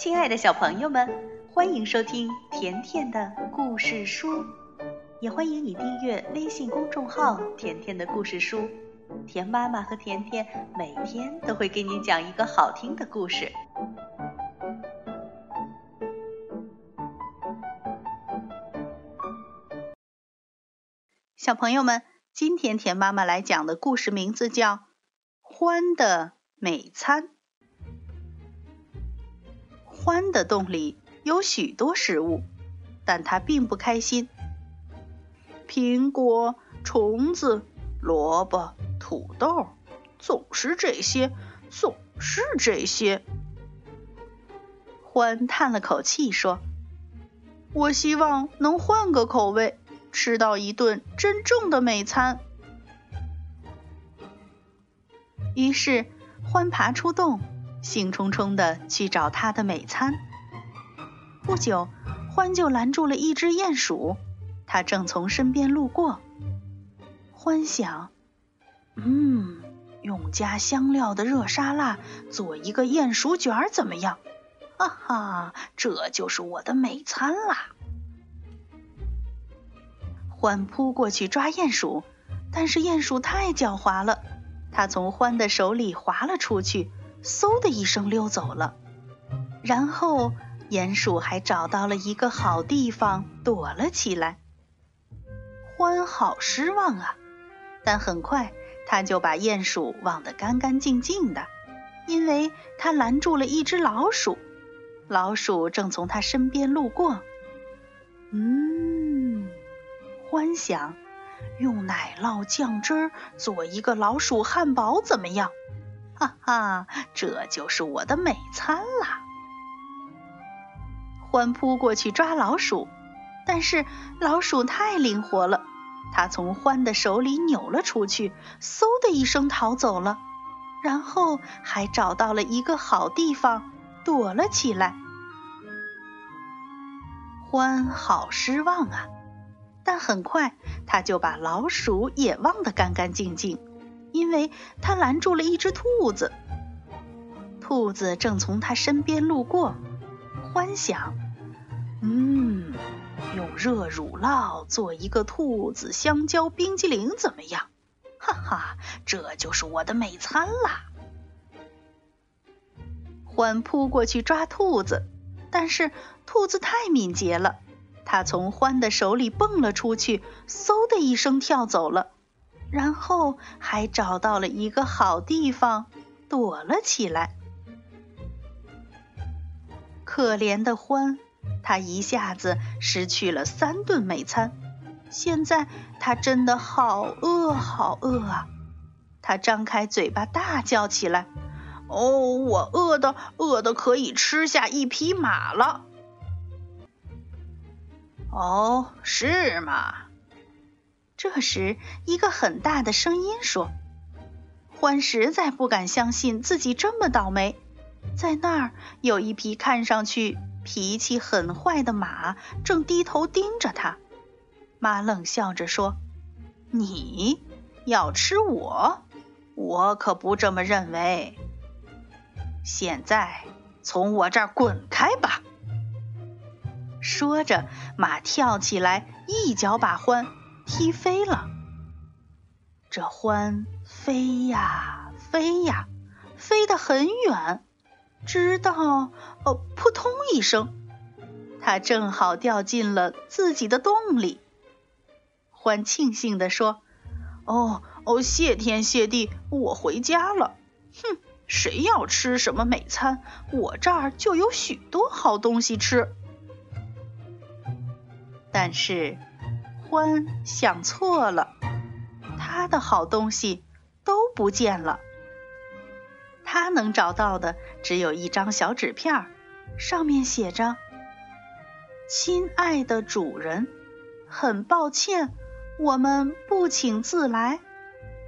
亲爱的小朋友们，欢迎收听甜甜的故事书，也欢迎你订阅微信公众号“甜甜的故事书”。甜妈妈和甜甜每天都会给你讲一个好听的故事。小朋友们，今天甜妈妈来讲的故事名字叫《欢的美餐》。獾的洞里有许多食物，但它并不开心。苹果、虫子、萝卜、土豆，总是这些，总是这些。獾叹了口气说：“我希望能换个口味，吃到一顿真正的美餐。”于是，獾爬出洞。兴冲冲地去找他的美餐。不久，獾就拦住了一只鼹鼠，它正从身边路过。獾想：“嗯，用加香料的热沙拉做一个鼹鼠卷儿怎么样？哈哈，这就是我的美餐啦！”獾扑过去抓鼹鼠，但是鼹鼠太狡猾了，它从獾的手里滑了出去。嗖的一声溜走了，然后鼹鼠还找到了一个好地方躲了起来。獾好失望啊，但很快他就把鼹鼠忘得干干净净的，因为他拦住了一只老鼠。老鼠正从他身边路过。嗯，獾想，用奶酪酱汁做一个老鼠汉堡怎么样？哈哈，这就是我的美餐啦！獾扑过去抓老鼠，但是老鼠太灵活了，它从獾的手里扭了出去，嗖的一声逃走了，然后还找到了一个好地方躲了起来。獾好失望啊，但很快他就把老鼠也忘得干干净净。因为他拦住了一只兔子，兔子正从他身边路过。欢想，嗯，用热乳酪做一个兔子香蕉冰激凌怎么样？哈哈，这就是我的美餐啦！欢扑过去抓兔子，但是兔子太敏捷了，它从欢的手里蹦了出去，嗖的一声跳走了。然后还找到了一个好地方，躲了起来。可怜的獾，他一下子失去了三顿美餐，现在他真的好饿，好饿啊！他张开嘴巴大叫起来：“哦，我饿的，饿的可以吃下一匹马了！”哦，是吗？这时，一个很大的声音说：“獾实在不敢相信自己这么倒霉。在那儿有一匹看上去脾气很坏的马，正低头盯着他。马冷笑着说：‘你要吃我？我可不这么认为。现在从我这儿滚开吧！’说着，马跳起来，一脚把獾。”踢飞了，这獾飞呀飞呀，飞得很远，直到哦扑通一声，它正好掉进了自己的洞里。獾庆幸地说：“哦哦，谢天谢地，我回家了。哼，谁要吃什么美餐，我这儿就有许多好东西吃。”但是。獾想错了，他的好东西都不见了。他能找到的只有一张小纸片，上面写着：“亲爱的主人，很抱歉，我们不请自来，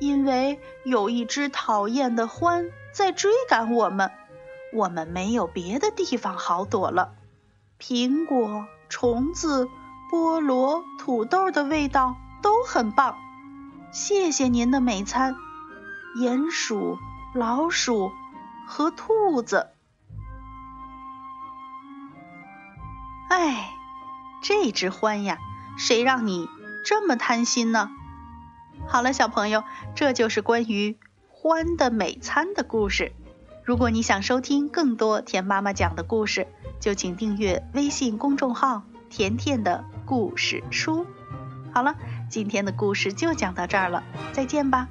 因为有一只讨厌的獾在追赶我们，我们没有别的地方好躲了。苹果、虫子。”菠萝、土豆的味道都很棒，谢谢您的美餐，鼹鼠、老鼠和兔子。哎，这只獾呀，谁让你这么贪心呢？好了，小朋友，这就是关于獾的美餐的故事。如果你想收听更多田妈妈讲的故事，就请订阅微信公众号“甜甜的故事书”。好了，今天的故事就讲到这儿了，再见吧。